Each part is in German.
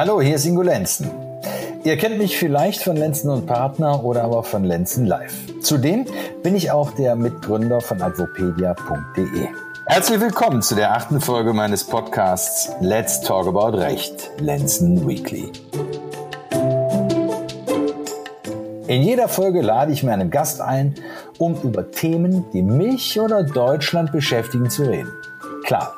Hallo, hier ist Ingo Lenzen. Ihr kennt mich vielleicht von Lenzen und Partner oder aber von Lenzen Live. Zudem bin ich auch der Mitgründer von advopedia.de. Herzlich willkommen zu der achten Folge meines Podcasts Let's Talk About Recht, Lenzen Weekly. In jeder Folge lade ich mir einen Gast ein, um über Themen, die mich oder Deutschland beschäftigen, zu reden. Klar,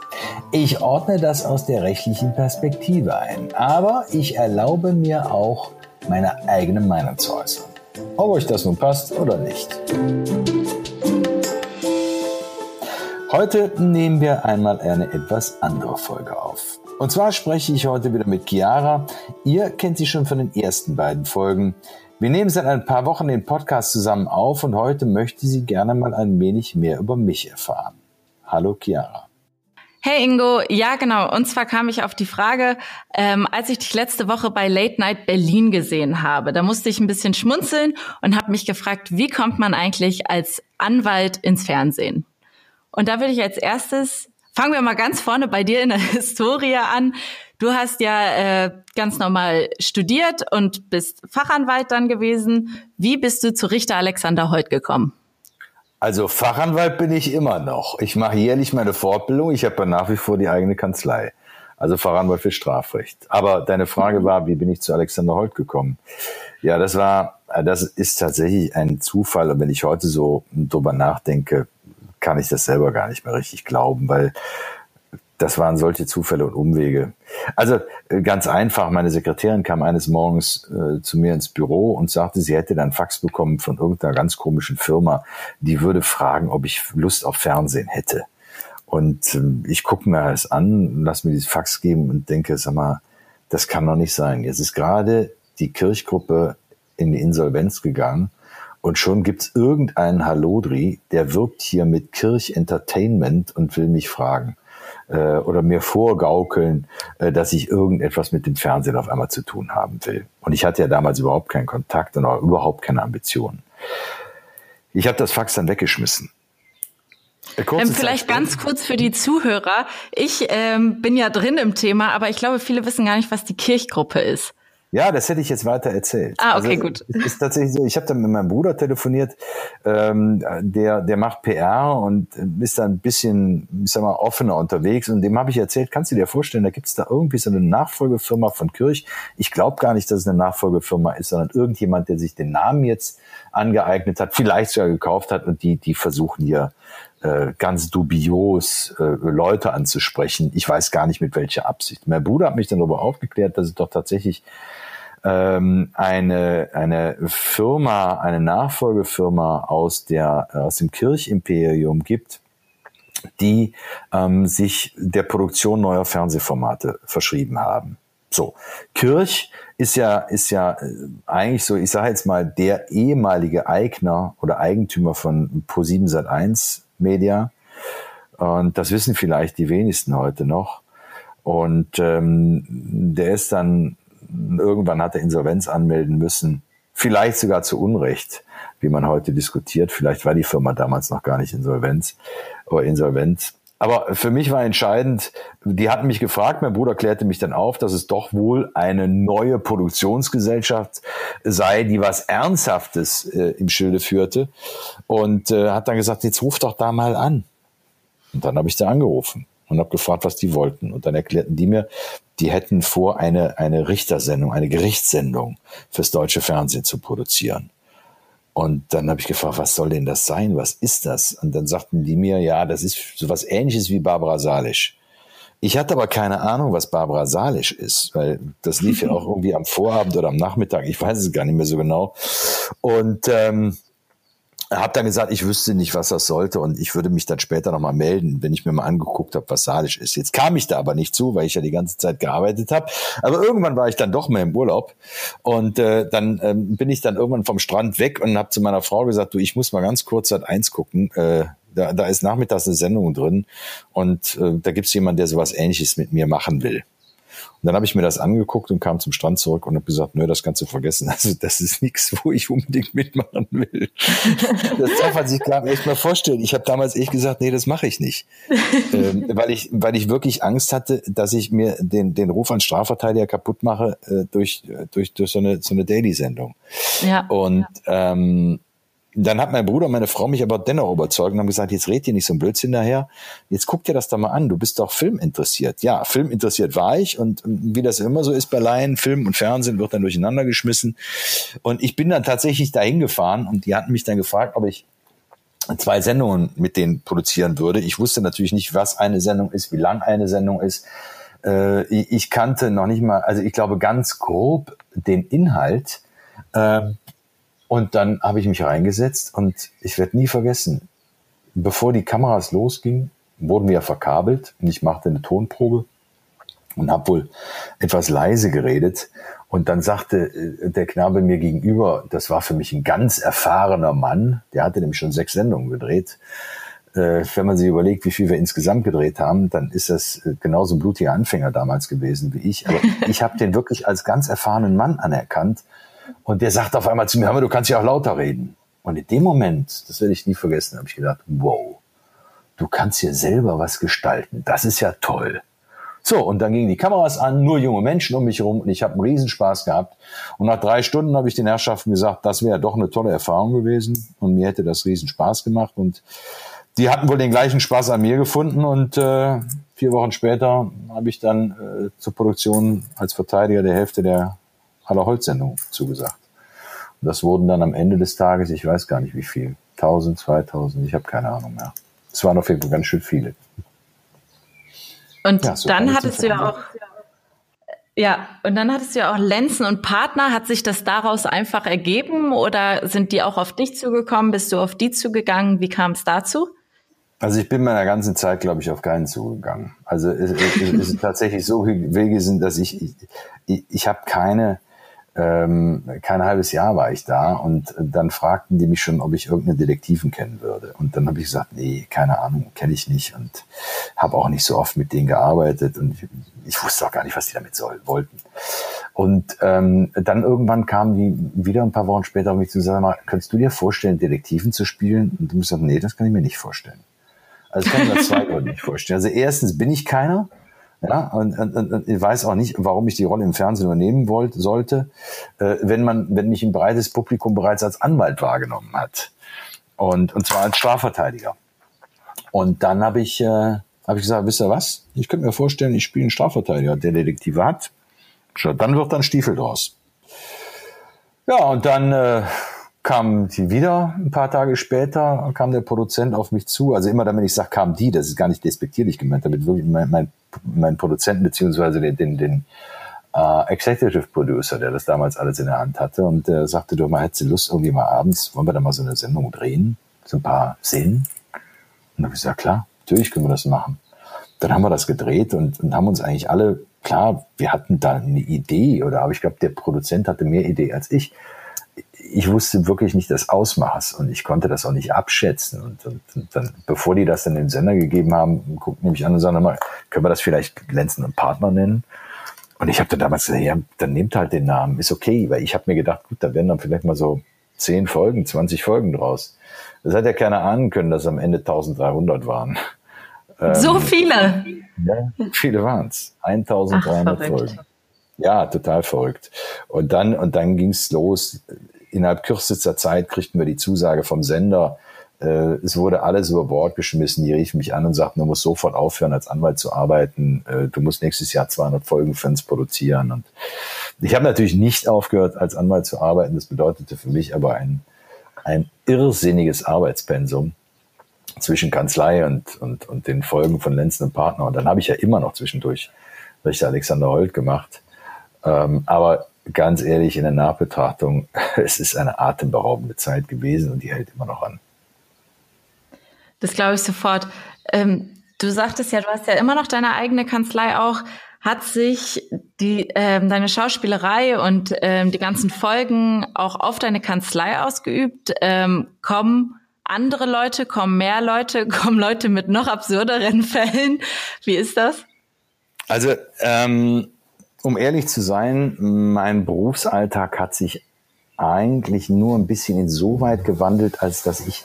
ich ordne das aus der rechtlichen Perspektive ein, aber ich erlaube mir auch, meine eigene Meinung zu äußern. Ob euch das nun passt oder nicht. Heute nehmen wir einmal eine etwas andere Folge auf. Und zwar spreche ich heute wieder mit Chiara. Ihr kennt sie schon von den ersten beiden Folgen. Wir nehmen seit ein paar Wochen den Podcast zusammen auf und heute möchte sie gerne mal ein wenig mehr über mich erfahren. Hallo Chiara. Hey Ingo, ja genau. Und zwar kam ich auf die Frage, ähm, als ich dich letzte Woche bei Late Night Berlin gesehen habe, da musste ich ein bisschen schmunzeln und habe mich gefragt, wie kommt man eigentlich als Anwalt ins Fernsehen? Und da würde ich als erstes, fangen wir mal ganz vorne bei dir in der Historie an. Du hast ja äh, ganz normal studiert und bist Fachanwalt dann gewesen. Wie bist du zu Richter Alexander Holt gekommen? Also Fachanwalt bin ich immer noch. Ich mache jährlich meine Fortbildung. Ich habe ja nach wie vor die eigene Kanzlei. Also Fachanwalt für Strafrecht. Aber deine Frage mhm. war, wie bin ich zu Alexander Holt gekommen? Ja, das war, das ist tatsächlich ein Zufall. Und wenn ich heute so drüber nachdenke, kann ich das selber gar nicht mehr richtig glauben, weil das waren solche Zufälle und Umwege. Also äh, ganz einfach, meine Sekretärin kam eines Morgens äh, zu mir ins Büro und sagte, sie hätte dann Fax bekommen von irgendeiner ganz komischen Firma, die würde fragen, ob ich Lust auf Fernsehen hätte. Und äh, ich gucke mir das an, lass mir dieses Fax geben und denke, sag mal, das kann doch nicht sein. Jetzt ist gerade die Kirchgruppe in die Insolvenz gegangen und schon gibt's irgendeinen Halodri, der wirbt hier mit Kirch Entertainment und will mich fragen äh, oder mir vorgaukeln, äh, dass ich irgendetwas mit dem Fernsehen auf einmal zu tun haben will. Und ich hatte ja damals überhaupt keinen Kontakt und auch überhaupt keine Ambitionen. Ich habe das Fax dann weggeschmissen. Ähm, vielleicht ganz kurz für die Zuhörer. Ich ähm, bin ja drin im Thema, aber ich glaube, viele wissen gar nicht, was die Kirchgruppe ist. Ja, das hätte ich jetzt weiter erzählt. Ah, okay, also, gut. Ist tatsächlich so, ich habe dann mit meinem Bruder telefoniert, ähm, der, der macht PR und ist da ein bisschen, ich sag mal, offener unterwegs und dem habe ich erzählt, kannst du dir vorstellen, da gibt es da irgendwie so eine Nachfolgefirma von Kirch. Ich glaube gar nicht, dass es eine Nachfolgefirma ist, sondern irgendjemand, der sich den Namen jetzt angeeignet hat, vielleicht sogar gekauft hat und die, die versuchen hier äh, ganz dubios äh, Leute anzusprechen. Ich weiß gar nicht mit welcher Absicht. Mein Bruder hat mich dann darüber aufgeklärt, dass es doch tatsächlich ähm, eine, eine Firma, eine Nachfolgefirma aus, der, aus dem Kirchimperium gibt, die ähm, sich der Produktion neuer Fernsehformate verschrieben haben. So, Kirch ist ja, ist ja äh, eigentlich so, ich sage jetzt mal, der ehemalige Eigner oder Eigentümer von Pro7 Sat1 Media. Und das wissen vielleicht die wenigsten heute noch. Und ähm, der ist dann irgendwann hat er Insolvenz anmelden müssen, vielleicht sogar zu Unrecht, wie man heute diskutiert. Vielleicht war die Firma damals noch gar nicht insolvenz oder insolvent. Aber für mich war entscheidend, die hatten mich gefragt, mein Bruder klärte mich dann auf, dass es doch wohl eine neue Produktionsgesellschaft sei, die was Ernsthaftes äh, im Schilde führte. Und äh, hat dann gesagt, jetzt ruf doch da mal an. Und dann habe ich da angerufen und habe gefragt, was die wollten. Und dann erklärten die mir, die hätten vor, eine, eine Richtersendung, eine Gerichtssendung fürs deutsche Fernsehen zu produzieren. Und dann habe ich gefragt, was soll denn das sein? Was ist das? Und dann sagten die mir, ja, das ist so was ähnliches wie Barbara Salisch. Ich hatte aber keine Ahnung, was Barbara Salisch ist, weil das lief ja auch irgendwie am Vorabend oder am Nachmittag. Ich weiß es gar nicht mehr so genau. Und ähm, habe dann gesagt, ich wüsste nicht, was das sollte und ich würde mich dann später nochmal melden, wenn ich mir mal angeguckt habe, was sadisch ist. Jetzt kam ich da aber nicht zu, weil ich ja die ganze Zeit gearbeitet habe. Aber irgendwann war ich dann doch mehr im Urlaub und äh, dann ähm, bin ich dann irgendwann vom Strand weg und habe zu meiner Frau gesagt, du, ich muss mal ganz kurz seit eins gucken. Äh, da, da ist nachmittags eine Sendung drin und äh, da gibt's jemanden, der sowas ähnliches mit mir machen will. Und dann habe ich mir das angeguckt und kam zum Strand zurück und habe gesagt, nö, das kannst du vergessen. Also das ist nichts, wo ich unbedingt mitmachen will. Das darf man sich klar echt mal vorstellen. Ich habe damals echt gesagt, nee, das mache ich nicht. ähm, weil ich, weil ich wirklich Angst hatte, dass ich mir den, den Ruf an Strafverteidiger kaputt mache äh, durch, durch, durch so eine, so eine Daily-Sendung. Ja. Und ähm, dann hat mein Bruder und meine Frau mich aber dennoch überzeugt und haben gesagt, jetzt red dir nicht so ein Blödsinn daher. Jetzt guck dir das doch mal an. Du bist doch filminteressiert. Ja, filminteressiert war ich und wie das immer so ist bei Laien, Film und Fernsehen wird dann durcheinander geschmissen. Und ich bin dann tatsächlich dahin gefahren und die hatten mich dann gefragt, ob ich zwei Sendungen mit denen produzieren würde. Ich wusste natürlich nicht, was eine Sendung ist, wie lang eine Sendung ist. Äh, ich kannte noch nicht mal, also ich glaube ganz grob den Inhalt. Ähm, und dann habe ich mich reingesetzt und ich werde nie vergessen, bevor die Kameras losgingen, wurden wir verkabelt und ich machte eine Tonprobe und habe wohl etwas leise geredet. Und dann sagte äh, der Knabe mir gegenüber, das war für mich ein ganz erfahrener Mann, der hatte nämlich schon sechs Sendungen gedreht. Äh, wenn man sich überlegt, wie viel wir insgesamt gedreht haben, dann ist das äh, genauso ein blutiger Anfänger damals gewesen wie ich. Aber ich habe den wirklich als ganz erfahrenen Mann anerkannt und der sagt auf einmal zu mir, du kannst ja auch lauter reden. Und in dem Moment, das werde ich nie vergessen, habe ich gedacht, wow, du kannst hier selber was gestalten. Das ist ja toll. So, und dann gingen die Kameras an, nur junge Menschen um mich herum und ich habe einen Riesenspaß gehabt. Und nach drei Stunden habe ich den Herrschaften gesagt, das wäre doch eine tolle Erfahrung gewesen und mir hätte das Riesenspaß gemacht. Und die hatten wohl den gleichen Spaß an mir gefunden und äh, vier Wochen später habe ich dann äh, zur Produktion als Verteidiger der Hälfte der aller Holzsendungen zugesagt. Und das wurden dann am Ende des Tages, ich weiß gar nicht wie viel, 1000, 2000, ich habe keine Ahnung mehr. Es waren auf jeden Fall ganz schön viele. Und ja, so dann hattest du ja auch, ja, und dann hattest du ja auch Lenzen und Partner. Hat sich das daraus einfach ergeben oder sind die auch auf dich zugekommen? Bist du auf die zugegangen? Wie kam es dazu? Also ich bin meiner ganzen Zeit, glaube ich, auf keinen zugegangen. Also es, es, es ist tatsächlich so Wege sind, dass ich, ich, ich, ich habe keine, ähm, kein halbes Jahr war ich da und dann fragten die mich schon, ob ich irgendeinen Detektiven kennen würde. Und dann habe ich gesagt, nee, keine Ahnung, kenne ich nicht und habe auch nicht so oft mit denen gearbeitet und ich, wusste auch gar nicht, was die damit soll, wollten. Und ähm, dann irgendwann kamen die wieder ein paar Wochen später auf mich zu sagen, mal, könntest du dir vorstellen, Detektiven zu spielen? Und du musst sagen, nee, das kann ich mir nicht vorstellen. Also ich kann mir zwei Gründe nicht vorstellen. Also erstens bin ich keiner. Ja, und, und, und ich weiß auch nicht, warum ich die Rolle im Fernsehen übernehmen wollte, sollte, äh, wenn man, wenn mich ein breites Publikum bereits als Anwalt wahrgenommen hat. Und, und zwar als Strafverteidiger. Und dann habe ich, äh, hab ich gesagt, wisst ihr was? Ich könnte mir vorstellen, ich spiele einen Strafverteidiger, der Detektive hat. Dann wird dann Stiefel draus. Ja, und dann äh, kam die wieder ein paar Tage später, kam der Produzent auf mich zu. Also immer, damit ich sage, kam die, das ist gar nicht despektierlich gemeint, damit wirklich mein, mein, mein Produzenten beziehungsweise den, den, den äh, Executive Producer, der das damals alles in der Hand hatte und der sagte, du mal, hättest du Lust, irgendwie mal abends, wollen wir da mal so eine Sendung drehen? So ein paar Szenen? Und dann habe ich gesagt, klar, natürlich können wir das machen. Dann haben wir das gedreht und, und haben uns eigentlich alle, klar, wir hatten da eine Idee oder aber ich glaube, der Produzent hatte mehr Idee als ich ich wusste wirklich nicht das Ausmaß und ich konnte das auch nicht abschätzen. Und, und, und dann, bevor die das dann dem Sender gegeben haben, guckten nämlich an und sagen, mal, können wir das vielleicht Lenzen und Partner nennen? Und ich habe dann damals gesagt, ja, dann nehmt halt den Namen, ist okay, weil ich habe mir gedacht, gut, da werden dann vielleicht mal so zehn Folgen, 20 Folgen draus. Das hat ja keiner ahnen können, dass am Ende 1300 waren. So ähm, viele? Ja, viele waren es. 1300 Ach, Folgen. Ja, total verrückt. Und dann, und dann ging's los innerhalb kürzester Zeit kriegten wir die Zusage vom Sender, äh, es wurde alles über Bord geschmissen. Die riefen mich an und sagten, du musst sofort aufhören, als Anwalt zu arbeiten. Äh, du musst nächstes Jahr 200 Folgen für produzieren. Und ich habe natürlich nicht aufgehört, als Anwalt zu arbeiten. Das bedeutete für mich aber ein, ein irrsinniges Arbeitspensum zwischen Kanzlei und, und, und den Folgen von Lenzen und Partner. Und dann habe ich ja immer noch zwischendurch Richter Alexander Holt gemacht. Ähm, aber ganz ehrlich, in der Nachbetrachtung, es ist eine atemberaubende Zeit gewesen und die hält immer noch an. Das glaube ich sofort. Ähm, du sagtest ja, du hast ja immer noch deine eigene Kanzlei auch. Hat sich die, ähm, deine Schauspielerei und ähm, die ganzen Folgen auch auf deine Kanzlei ausgeübt? Ähm, kommen andere Leute, kommen mehr Leute, kommen Leute mit noch absurderen Fällen? Wie ist das? Also ähm, um ehrlich zu sein, mein Berufsalltag hat sich eigentlich nur ein bisschen insoweit gewandelt, als dass ich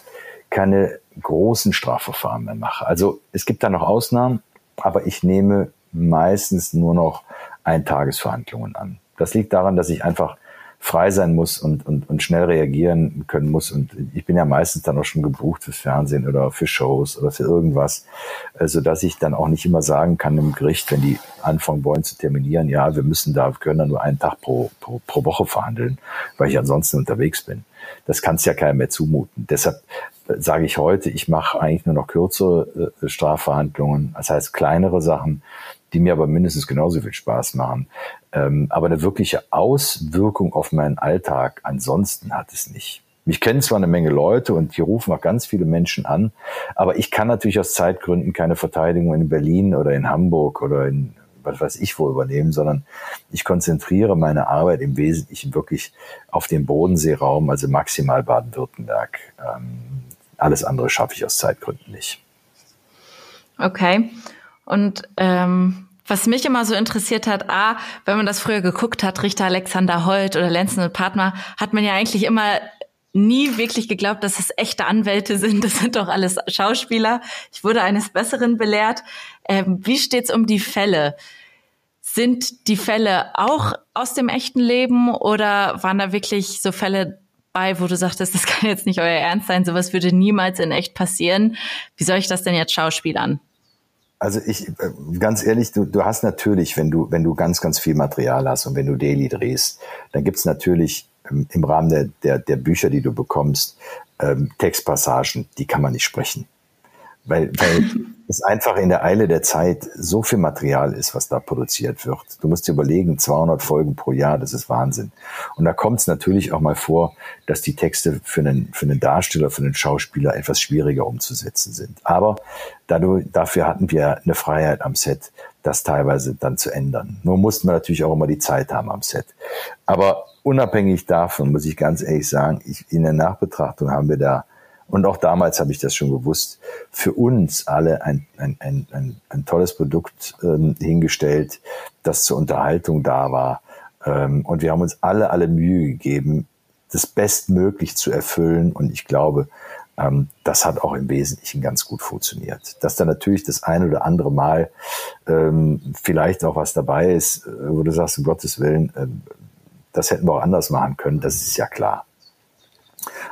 keine großen Strafverfahren mehr mache. Also es gibt da noch Ausnahmen, aber ich nehme meistens nur noch Eintagesverhandlungen an. Das liegt daran, dass ich einfach frei sein muss und, und, und schnell reagieren können muss. Und ich bin ja meistens dann auch schon gebucht fürs Fernsehen oder für Shows oder für irgendwas, so dass ich dann auch nicht immer sagen kann im Gericht, wenn die anfangen wollen zu terminieren, ja, wir müssen da, wir können da nur einen Tag pro, pro, pro Woche verhandeln, weil ich ansonsten unterwegs bin. Das kann es ja keinem mehr zumuten. Deshalb äh, sage ich heute, ich mache eigentlich nur noch kürzere äh, Strafverhandlungen, das heißt kleinere Sachen, die mir aber mindestens genauso viel Spaß machen. Ähm, aber eine wirkliche Auswirkung auf meinen Alltag ansonsten hat es nicht. Mich kennen zwar eine Menge Leute und hier rufen auch ganz viele Menschen an, aber ich kann natürlich aus Zeitgründen keine Verteidigung in Berlin oder in Hamburg oder in was weiß ich wo übernehmen, sondern ich konzentriere meine Arbeit im Wesentlichen wirklich auf den Bodenseeraum, also maximal Baden-Württemberg. Ähm, alles andere schaffe ich aus Zeitgründen nicht. Okay. Und ähm, was mich immer so interessiert hat, a, wenn man das früher geguckt hat, Richter Alexander Holt oder Lenzen und Partner, hat man ja eigentlich immer nie wirklich geglaubt, dass es echte Anwälte sind. Das sind doch alles Schauspieler. Ich wurde eines Besseren belehrt. Ähm, wie steht's um die Fälle? Sind die Fälle auch aus dem echten Leben oder waren da wirklich so Fälle bei, wo du sagtest, das kann jetzt nicht euer Ernst sein, sowas würde niemals in echt passieren? Wie soll ich das denn jetzt schauspielern? Also ich, äh, ganz ehrlich, du, du hast natürlich, wenn du, wenn du ganz, ganz viel Material hast und wenn du Daily drehst, dann gibt's natürlich ähm, im Rahmen der, der, der Bücher, die du bekommst, ähm, Textpassagen, die kann man nicht sprechen. Weil, weil es einfach in der Eile der Zeit so viel Material ist, was da produziert wird. Du musst dir überlegen, 200 Folgen pro Jahr, das ist Wahnsinn. Und da kommt es natürlich auch mal vor, dass die Texte für einen, für einen Darsteller, für einen Schauspieler etwas schwieriger umzusetzen sind. Aber dadurch, dafür hatten wir eine Freiheit am Set, das teilweise dann zu ändern. Nur mussten wir natürlich auch immer die Zeit haben am Set. Aber unabhängig davon muss ich ganz ehrlich sagen, ich, in der Nachbetrachtung haben wir da und auch damals habe ich das schon gewusst, für uns alle ein, ein, ein, ein, ein tolles Produkt ähm, hingestellt, das zur Unterhaltung da war. Ähm, und wir haben uns alle, alle Mühe gegeben, das bestmöglich zu erfüllen. Und ich glaube, ähm, das hat auch im Wesentlichen ganz gut funktioniert. Dass da natürlich das ein oder andere Mal ähm, vielleicht auch was dabei ist, äh, wo du sagst, um Gottes Willen, äh, das hätten wir auch anders machen können, das ist ja klar.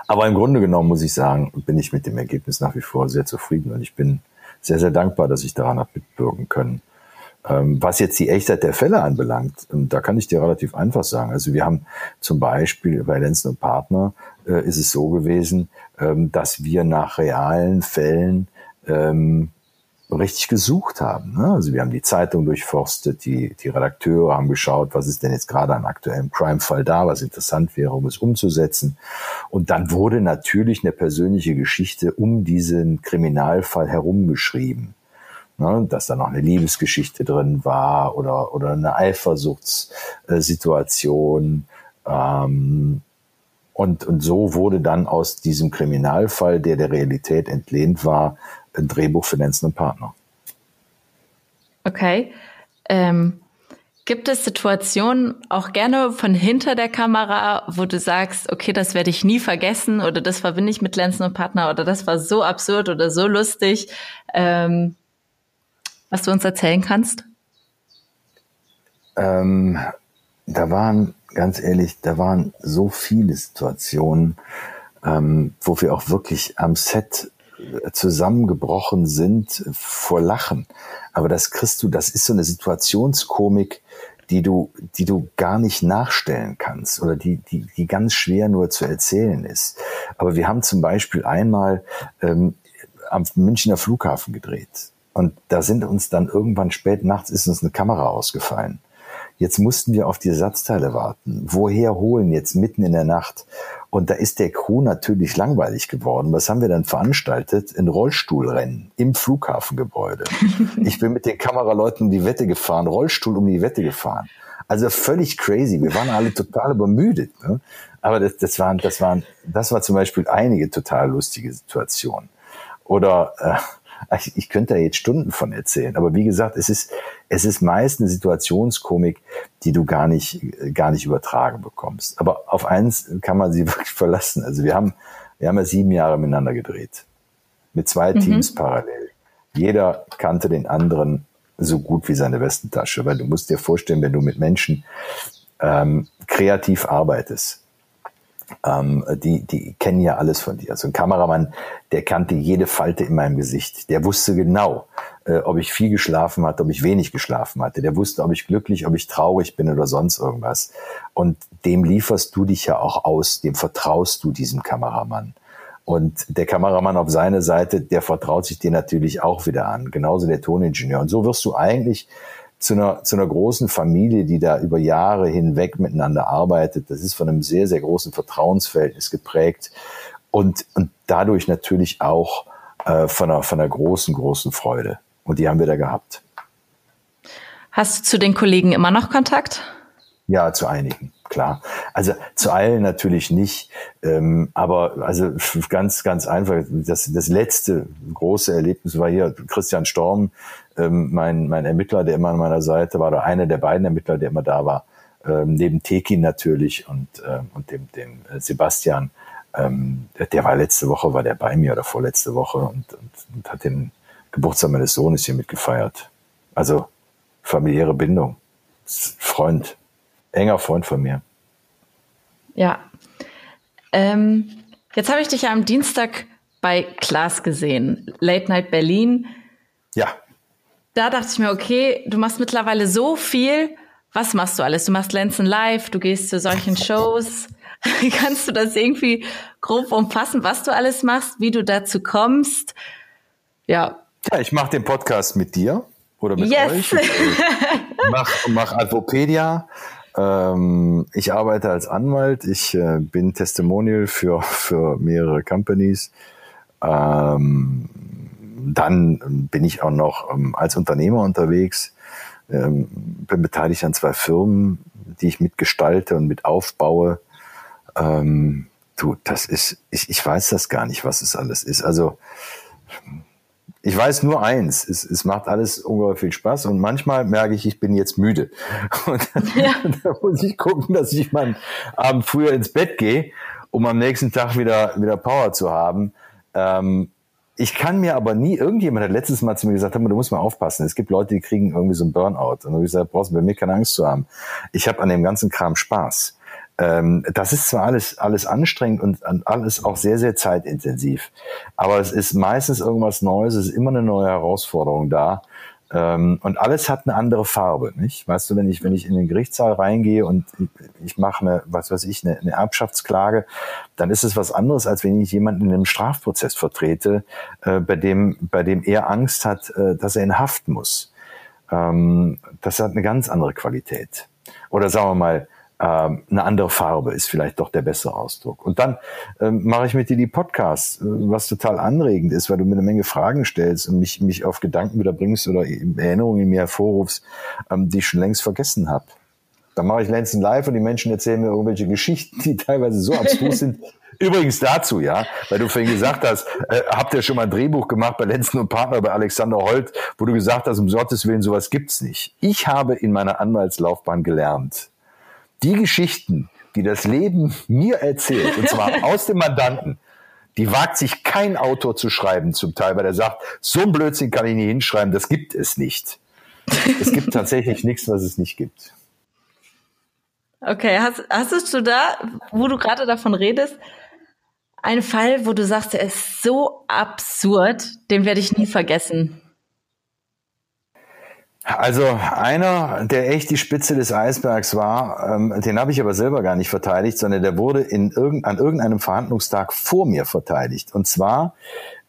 Aber im Grunde genommen muss ich sagen, bin ich mit dem Ergebnis nach wie vor sehr zufrieden und ich bin sehr, sehr dankbar, dass ich daran habe mitwirken können. Ähm, was jetzt die Echtheit der Fälle anbelangt, ähm, da kann ich dir relativ einfach sagen. Also wir haben zum Beispiel bei Lenzen und Partner äh, ist es so gewesen, ähm, dass wir nach realen Fällen richtig gesucht haben. Ne? Also wir haben die Zeitung durchforstet, die, die Redakteure haben geschaut, was ist denn jetzt gerade an aktuellem Crime-Fall da, was interessant wäre, um es umzusetzen. Und dann wurde natürlich eine persönliche Geschichte um diesen Kriminalfall herumgeschrieben. Ne? Dass da noch eine Liebesgeschichte drin war oder, oder eine Eifersuchtssituation. Ähm, und, und so wurde dann aus diesem Kriminalfall, der der Realität entlehnt war, Drehbuch für Lenzen und Partner. Okay. Ähm, gibt es Situationen, auch gerne von hinter der Kamera, wo du sagst, okay, das werde ich nie vergessen oder das verbinde ich mit Lenzen und Partner oder das war so absurd oder so lustig, ähm, was du uns erzählen kannst? Ähm, da waren, ganz ehrlich, da waren so viele Situationen, ähm, wo wir auch wirklich am Set zusammengebrochen sind vor Lachen. Aber das kriegst du, das ist so eine Situationskomik, die du, die du gar nicht nachstellen kannst oder die, die, die ganz schwer nur zu erzählen ist. Aber wir haben zum Beispiel einmal ähm, am Münchner Flughafen gedreht. Und da sind uns dann irgendwann spät nachts ist uns eine Kamera ausgefallen. Jetzt mussten wir auf die Ersatzteile warten. Woher holen jetzt mitten in der Nacht? Und da ist der Crew natürlich langweilig geworden. Was haben wir dann veranstaltet? Ein Rollstuhlrennen im Flughafengebäude. ich bin mit den Kameraleuten um die Wette gefahren, Rollstuhl um die Wette gefahren. Also völlig crazy. Wir waren alle total übermüdet. Ne? Aber das, das waren, das waren, das war zum Beispiel einige total lustige Situationen. Oder äh, ich, ich könnte da jetzt Stunden von erzählen. Aber wie gesagt, es ist, es ist meist eine Situationskomik, die du gar nicht, gar nicht übertragen bekommst. Aber auf eins kann man sie wirklich verlassen. Also wir haben, wir haben ja sieben Jahre miteinander gedreht. Mit zwei mhm. Teams parallel. Jeder kannte den anderen so gut wie seine Westentasche, weil du musst dir vorstellen, wenn du mit Menschen ähm, kreativ arbeitest, ähm, die, die kennen ja alles von dir. Also ein Kameramann, der kannte jede Falte in meinem Gesicht. Der wusste genau, äh, ob ich viel geschlafen hatte, ob ich wenig geschlafen hatte. Der wusste, ob ich glücklich, ob ich traurig bin oder sonst irgendwas. Und dem lieferst du dich ja auch aus, dem vertraust du diesem Kameramann. Und der Kameramann auf seine Seite, der vertraut sich dir natürlich auch wieder an. Genauso der Toningenieur. Und so wirst du eigentlich zu einer, zu einer großen Familie, die da über Jahre hinweg miteinander arbeitet. Das ist von einem sehr, sehr großen Vertrauensverhältnis geprägt und, und dadurch natürlich auch äh, von, einer, von einer großen, großen Freude. Und die haben wir da gehabt. Hast du zu den Kollegen immer noch Kontakt? Ja, zu einigen, klar. Also zu allen natürlich nicht, ähm, aber also ganz, ganz einfach. Das, das letzte große Erlebnis war hier Christian Storm, ähm, mein, mein Ermittler, der immer an meiner Seite war, oder einer der beiden Ermittler, der immer da war, ähm, neben Tekin natürlich und, ähm, und dem, dem äh, Sebastian. Ähm, der, der war letzte Woche, war der bei mir oder vorletzte Woche und, und, und hat den Geburtstag meines Sohnes hier mitgefeiert. Also familiäre Bindung. Freund, enger Freund von mir. Ja. Ähm, jetzt habe ich dich ja am Dienstag bei Klaas gesehen. Late Night Berlin. Ja da dachte ich mir, okay, du machst mittlerweile so viel. Was machst du alles? Du machst Lenzen live, du gehst zu solchen Shows. Kannst du das irgendwie grob umfassen, was du alles machst, wie du dazu kommst? Ja. Ja, ich mache den Podcast mit dir oder mit yes. euch. Ich mach, mach Advopedia. Ähm, ich arbeite als Anwalt. Ich äh, bin Testimonial für, für mehrere Companies. Ähm, dann bin ich auch noch ähm, als Unternehmer unterwegs, ähm, bin beteiligt an zwei Firmen, die ich mitgestalte und mit aufbaue. Ähm, du, das ist, ich, ich weiß das gar nicht, was es alles ist. Also ich weiß nur eins, es, es macht alles ungeheuer viel Spaß und manchmal merke ich, ich bin jetzt müde. Und ja. da muss ich gucken, dass ich meinen Abend früher ins Bett gehe, um am nächsten Tag wieder, wieder Power zu haben. Ähm, ich kann mir aber nie, irgendjemand hat letztes Mal zu mir gesagt, du musst mal aufpassen. Es gibt Leute, die kriegen irgendwie so ein Burnout. Und dann habe ich gesagt, brauchst du bei mir keine Angst zu haben. Ich habe an dem ganzen Kram Spaß. Ähm, das ist zwar alles, alles anstrengend und alles auch sehr, sehr zeitintensiv. Aber es ist meistens irgendwas Neues, es ist immer eine neue Herausforderung da. Ähm, und alles hat eine andere Farbe, nicht? Weißt du, wenn ich, wenn ich in den Gerichtssaal reingehe und ich, mache eine, was weiß ich, eine, eine Erbschaftsklage, dann ist es was anderes, als wenn ich jemanden in einem Strafprozess vertrete, äh, bei dem, bei dem er Angst hat, äh, dass er in Haft muss. Ähm, das hat eine ganz andere Qualität. Oder sagen wir mal, ähm, eine andere Farbe ist vielleicht doch der bessere Ausdruck. Und dann ähm, mache ich mit dir die Podcasts, äh, was total anregend ist, weil du mir eine Menge Fragen stellst und mich, mich auf Gedanken wieder bringst oder Erinnerungen in mir hervorrufst, ähm, die ich schon längst vergessen habe. Dann mache ich Lenzen live und die Menschen erzählen mir irgendwelche Geschichten, die teilweise so abstrus sind. Übrigens dazu, ja, weil du vorhin gesagt hast, äh, habt ihr schon mal ein Drehbuch gemacht bei Lenzen und Partner bei Alexander Holt, wo du gesagt hast, um Gottes Willen, sowas gibt's nicht. Ich habe in meiner Anwaltslaufbahn gelernt, die Geschichten, die das Leben mir erzählt, und zwar aus dem Mandanten, die wagt sich kein Autor zu schreiben zum Teil, weil er sagt, so ein Blödsinn kann ich nicht hinschreiben, das gibt es nicht. Es gibt tatsächlich nichts, was es nicht gibt. Okay, hast, hast du da, wo du gerade davon redest, einen Fall, wo du sagst, er ist so absurd, den werde ich nie vergessen? Also einer, der echt die Spitze des Eisbergs war, ähm, den habe ich aber selber gar nicht verteidigt, sondern der wurde in irgend, an irgendeinem Verhandlungstag vor mir verteidigt. Und zwar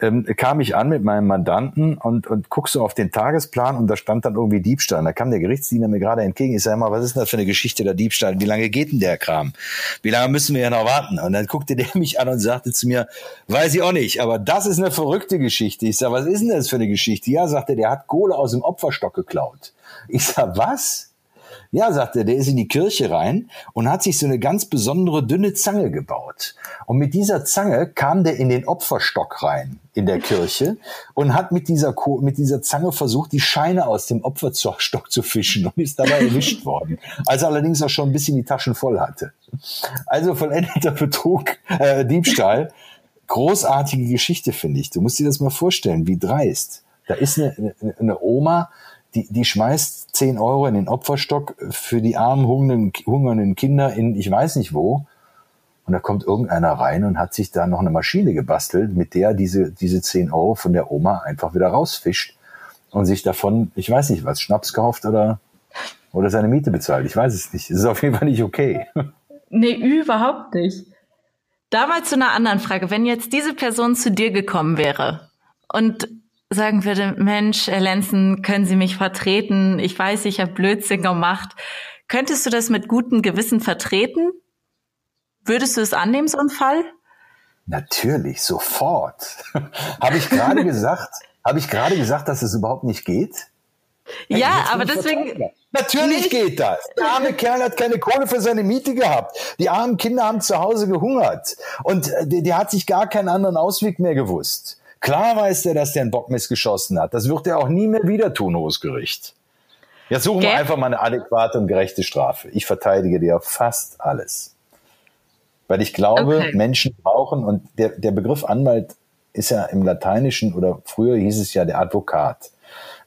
ähm, kam ich an mit meinem Mandanten und, und guck so auf den Tagesplan und da stand dann irgendwie Diebstahl. Und da kam der Gerichtsdiener mir gerade entgegen. Ich sage mal, was ist denn das für eine Geschichte der Diebstahl? Wie lange geht denn der Kram? Wie lange müssen wir ja noch warten? Und dann guckte der mich an und sagte zu mir, weiß ich auch nicht, aber das ist eine verrückte Geschichte. Ich sage, was ist denn das für eine Geschichte? Ja, sagte der hat Kohle aus dem Opferstock geklaut. Ich sage, was? Ja, sagt er, der ist in die Kirche rein und hat sich so eine ganz besondere dünne Zange gebaut. Und mit dieser Zange kam der in den Opferstock rein in der Kirche und hat mit dieser, mit dieser Zange versucht, die Scheine aus dem Opferstock zu fischen und ist dabei erwischt worden. Als er allerdings auch schon ein bisschen die Taschen voll hatte. Also vollendeter Betrug, äh, Diebstahl. Großartige Geschichte, finde ich. Du musst dir das mal vorstellen, wie dreist. Da ist eine, eine Oma, die, die schmeißt 10 Euro in den Opferstock für die armen, hungernden, hungernden Kinder in ich weiß nicht wo. Und da kommt irgendeiner rein und hat sich da noch eine Maschine gebastelt, mit der diese, diese 10 Euro von der Oma einfach wieder rausfischt und sich davon, ich weiß nicht was, Schnaps gekauft oder, oder seine Miete bezahlt. Ich weiß es nicht. Es ist auf jeden Fall nicht okay. Nee, überhaupt nicht. Damals zu einer anderen Frage. Wenn jetzt diese Person zu dir gekommen wäre und sagen würde, Mensch, Herr Lenzen, können Sie mich vertreten? Ich weiß, ich habe Blödsinn gemacht. Könntest du das mit gutem Gewissen vertreten? Würdest du es annehmen, so ein Fall? Natürlich, sofort. habe ich gerade gesagt, habe ich gerade gesagt, dass es überhaupt nicht geht? Hey, ja, aber deswegen. Natürlich nicht. geht das. Der arme Kerl hat keine Kohle für seine Miete gehabt. Die armen Kinder haben zu Hause gehungert. Und äh, der, der hat sich gar keinen anderen Ausweg mehr gewusst. Klar weiß er, dass der einen Bockmist geschossen hat. Das wird er auch nie mehr wieder tun, hohes Gericht. Jetzt suchen wir einfach mal eine adäquate und gerechte Strafe. Ich verteidige dir fast alles. Weil ich glaube, okay. Menschen brauchen, und der, der Begriff Anwalt ist ja im Lateinischen oder früher hieß es ja der Advokat.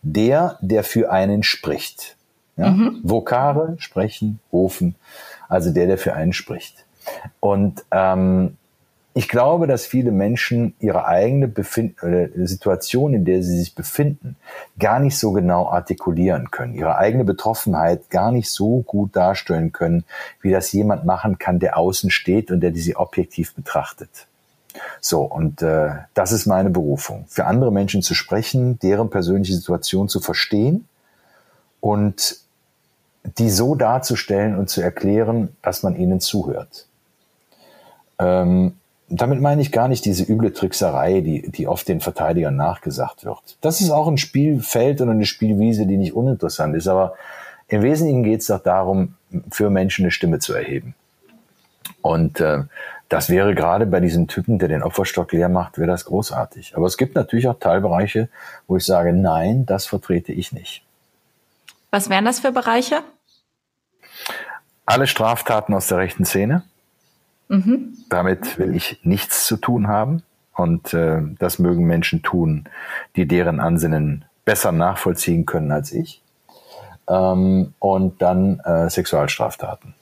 Der, der für einen spricht. Ja? Mhm. Vokare, sprechen, rufen. Also der, der für einen spricht. Und ähm, ich glaube, dass viele Menschen ihre eigene Befind Situation, in der sie sich befinden, gar nicht so genau artikulieren können, ihre eigene Betroffenheit gar nicht so gut darstellen können, wie das jemand machen kann, der außen steht und der sie objektiv betrachtet. So, und äh, das ist meine Berufung, für andere Menschen zu sprechen, deren persönliche Situation zu verstehen und die so darzustellen und zu erklären, dass man ihnen zuhört. Ähm, damit meine ich gar nicht diese üble Trickserei, die, die oft den Verteidigern nachgesagt wird. Das ist auch ein Spielfeld und eine Spielwiese, die nicht uninteressant ist, aber im Wesentlichen geht es doch darum, für Menschen eine Stimme zu erheben. Und äh, das wäre gerade bei diesem Typen, der den Opferstock leer macht, wäre das großartig. Aber es gibt natürlich auch Teilbereiche, wo ich sage, nein, das vertrete ich nicht. Was wären das für Bereiche? Alle Straftaten aus der rechten Szene Mhm. Damit will ich nichts zu tun haben. Und äh, das mögen Menschen tun, die deren Ansinnen besser nachvollziehen können als ich. Ähm, und dann äh, Sexualstraftaten.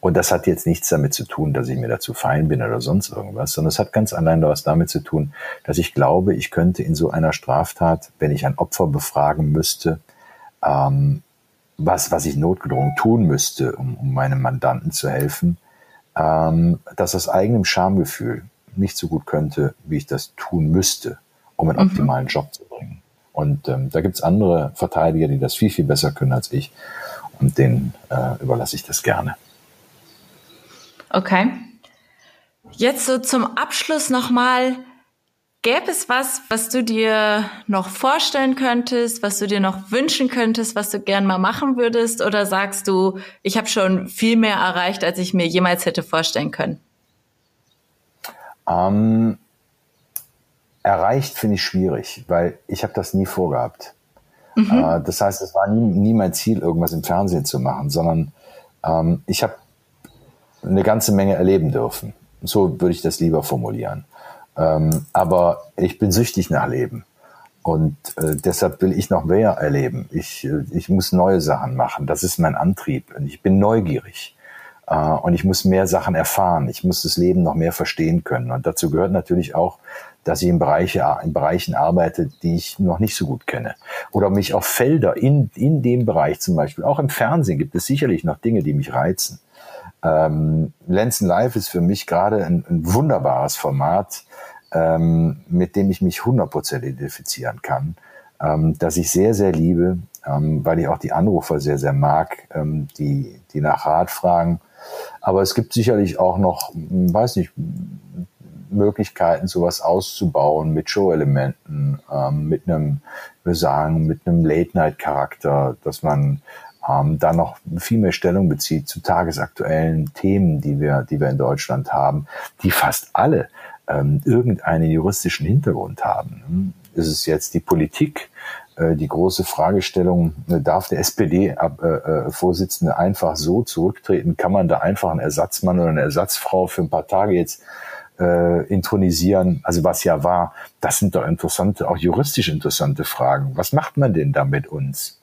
Und das hat jetzt nichts damit zu tun, dass ich mir dazu fein bin oder sonst irgendwas, sondern es hat ganz allein was damit zu tun, dass ich glaube, ich könnte in so einer Straftat, wenn ich ein Opfer befragen müsste, ähm, was, was ich notgedrungen tun müsste, um, um meinem Mandanten zu helfen, ähm, dass das eigenem Schamgefühl nicht so gut könnte, wie ich das tun müsste, um einen mhm. optimalen Job zu bringen. Und ähm, da gibt's andere Verteidiger, die das viel, viel besser können als ich. Und denen äh, überlasse ich das gerne. Okay. Jetzt so zum Abschluss nochmal Gäbe es was, was du dir noch vorstellen könntest, was du dir noch wünschen könntest, was du gern mal machen würdest? Oder sagst du, ich habe schon viel mehr erreicht, als ich mir jemals hätte vorstellen können? Ähm, erreicht finde ich schwierig, weil ich habe das nie vorgehabt. Mhm. Äh, das heißt, es war nie, nie, mein Ziel, irgendwas im Fernsehen zu machen, sondern ähm, ich habe eine ganze Menge erleben dürfen. So würde ich das lieber formulieren. Ähm, aber ich bin süchtig nach Leben. Und äh, deshalb will ich noch mehr erleben. Ich, äh, ich muss neue Sachen machen. Das ist mein Antrieb. Und ich bin neugierig. Äh, und ich muss mehr Sachen erfahren. Ich muss das Leben noch mehr verstehen können. Und dazu gehört natürlich auch, dass ich in, Bereiche, in Bereichen arbeite, die ich noch nicht so gut kenne. Oder mich auf Felder in, in dem Bereich zum Beispiel, auch im Fernsehen gibt es sicherlich noch Dinge, die mich reizen. Ähm, Lenzen Live ist für mich gerade ein, ein wunderbares Format, ähm, mit dem ich mich 100% identifizieren kann, ähm, dass ich sehr, sehr liebe, ähm, weil ich auch die Anrufer sehr, sehr mag, ähm, die, die nach Rat fragen. Aber es gibt sicherlich auch noch, hm, weiß nicht, Möglichkeiten, sowas auszubauen mit Show-Elementen, ähm, mit einem, wir sagen, mit einem Late-Night-Charakter, dass man ähm, da noch viel mehr Stellung bezieht zu tagesaktuellen Themen, die wir, die wir in Deutschland haben, die fast alle ähm, irgendeinen juristischen Hintergrund haben. Ist es jetzt die Politik, äh, die große Fragestellung, äh, darf der SPD-Vorsitzende äh, einfach so zurücktreten? Kann man da einfach einen Ersatzmann oder eine Ersatzfrau für ein paar Tage jetzt äh, intronisieren? Also was ja war, das sind doch interessante, auch juristisch interessante Fragen. Was macht man denn da mit uns?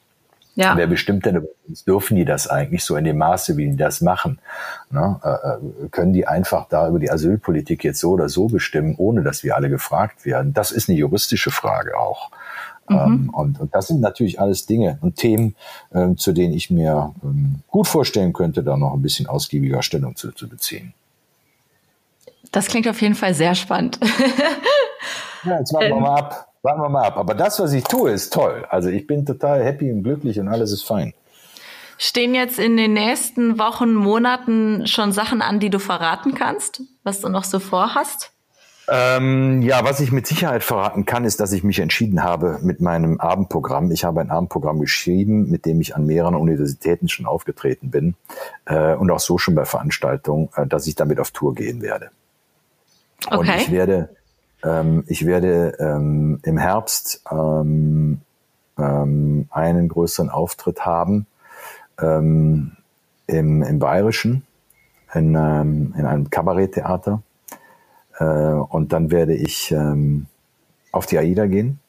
Ja. Wer bestimmt denn uns? Dürfen die das eigentlich so in dem Maße, wie die das machen? Ne? Äh, können die einfach da über die Asylpolitik jetzt so oder so bestimmen, ohne dass wir alle gefragt werden? Das ist eine juristische Frage auch. Mhm. Ähm, und, und, das sind natürlich alles Dinge und Themen, ähm, zu denen ich mir ähm, gut vorstellen könnte, da noch ein bisschen ausgiebiger Stellung zu, zu beziehen. Das klingt auf jeden Fall sehr spannend. ja, jetzt warten wir mal ab. Warten wir mal ab. Aber das, was ich tue, ist toll. Also ich bin total happy und glücklich und alles ist fein. Stehen jetzt in den nächsten Wochen, Monaten schon Sachen an, die du verraten kannst, was du noch so vorhast? Ähm, ja, was ich mit Sicherheit verraten kann, ist, dass ich mich entschieden habe mit meinem Abendprogramm. Ich habe ein Abendprogramm geschrieben, mit dem ich an mehreren Universitäten schon aufgetreten bin äh, und auch so schon bei Veranstaltungen, äh, dass ich damit auf Tour gehen werde. Okay. Und ich werde, ähm, ich werde ähm, im Herbst ähm, ähm, einen größeren Auftritt haben ähm, im, im Bayerischen, in, ähm, in einem Kabaretttheater äh, und dann werde ich auf die AIDA gehen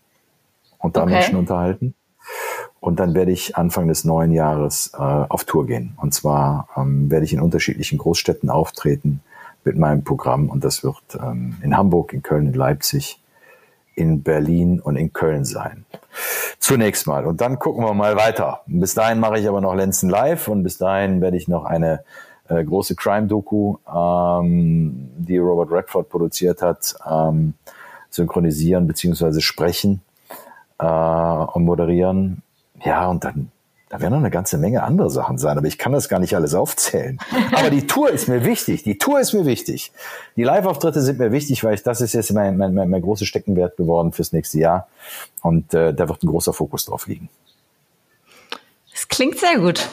und da okay. Menschen unterhalten. Und dann werde ich Anfang des neuen Jahres äh, auf Tour gehen. Und zwar ähm, werde ich in unterschiedlichen Großstädten auftreten mit meinem Programm. Und das wird ähm, in Hamburg, in Köln, in Leipzig, in Berlin und in Köln sein. Zunächst mal. Und dann gucken wir mal weiter. Bis dahin mache ich aber noch Lenzen live und bis dahin werde ich noch eine äh, große Crime-Doku, ähm, die Robert Redford produziert hat, ähm, synchronisieren beziehungsweise sprechen äh, und moderieren. Ja, und dann da werden noch eine ganze Menge andere Sachen sein, aber ich kann das gar nicht alles aufzählen. Aber die Tour ist mir wichtig. Die Tour ist mir wichtig. Die Live-Auftritte sind mir wichtig, weil ich, das ist jetzt mein, mein, mein, mein großes Steckenwert geworden fürs nächste Jahr. Und äh, da wird ein großer Fokus drauf liegen. Das klingt sehr gut.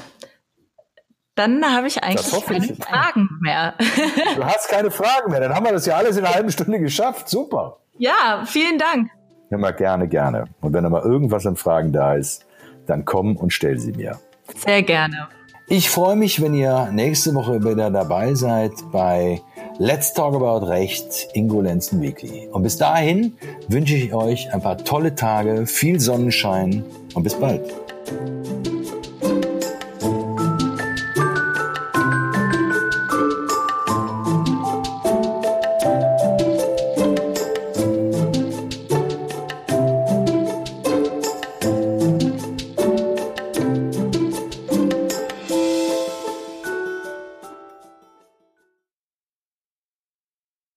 Dann habe ich eigentlich keine ich. Fragen mehr. Du hast keine Fragen mehr. Dann haben wir das ja alles in einer halben Stunde geschafft. Super. Ja, vielen Dank. Immer gerne, gerne. Und wenn mal irgendwas an Fragen da ist, dann komm und stell sie mir. Sehr gerne. Ich freue mich, wenn ihr nächste Woche wieder dabei seid bei Let's Talk About Recht, Ingo Lenzen Weekly. Und bis dahin wünsche ich euch ein paar tolle Tage, viel Sonnenschein und bis bald.